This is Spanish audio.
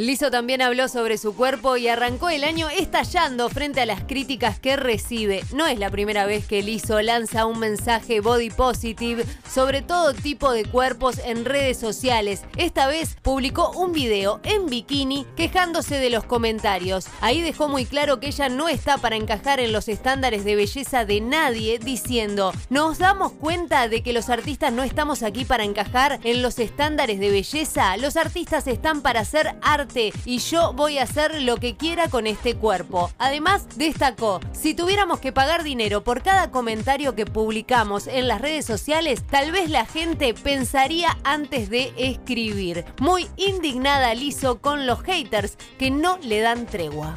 Lizo también habló sobre su cuerpo y arrancó el año estallando frente a las críticas que recibe. No es la primera vez que Lizo lanza un mensaje body positive sobre todo tipo de cuerpos en redes sociales. Esta vez publicó un video en bikini quejándose de los comentarios. Ahí dejó muy claro que ella no está para encajar en los estándares de belleza de nadie, diciendo, nos damos cuenta de que los artistas no estamos aquí para encajar en los estándares de belleza. Los artistas están para hacer arte y yo voy a hacer lo que quiera con este cuerpo. Además, destacó, si tuviéramos que pagar dinero por cada comentario que publicamos en las redes sociales, tal vez la gente pensaría antes de escribir. Muy indignada Lizo con los haters que no le dan tregua.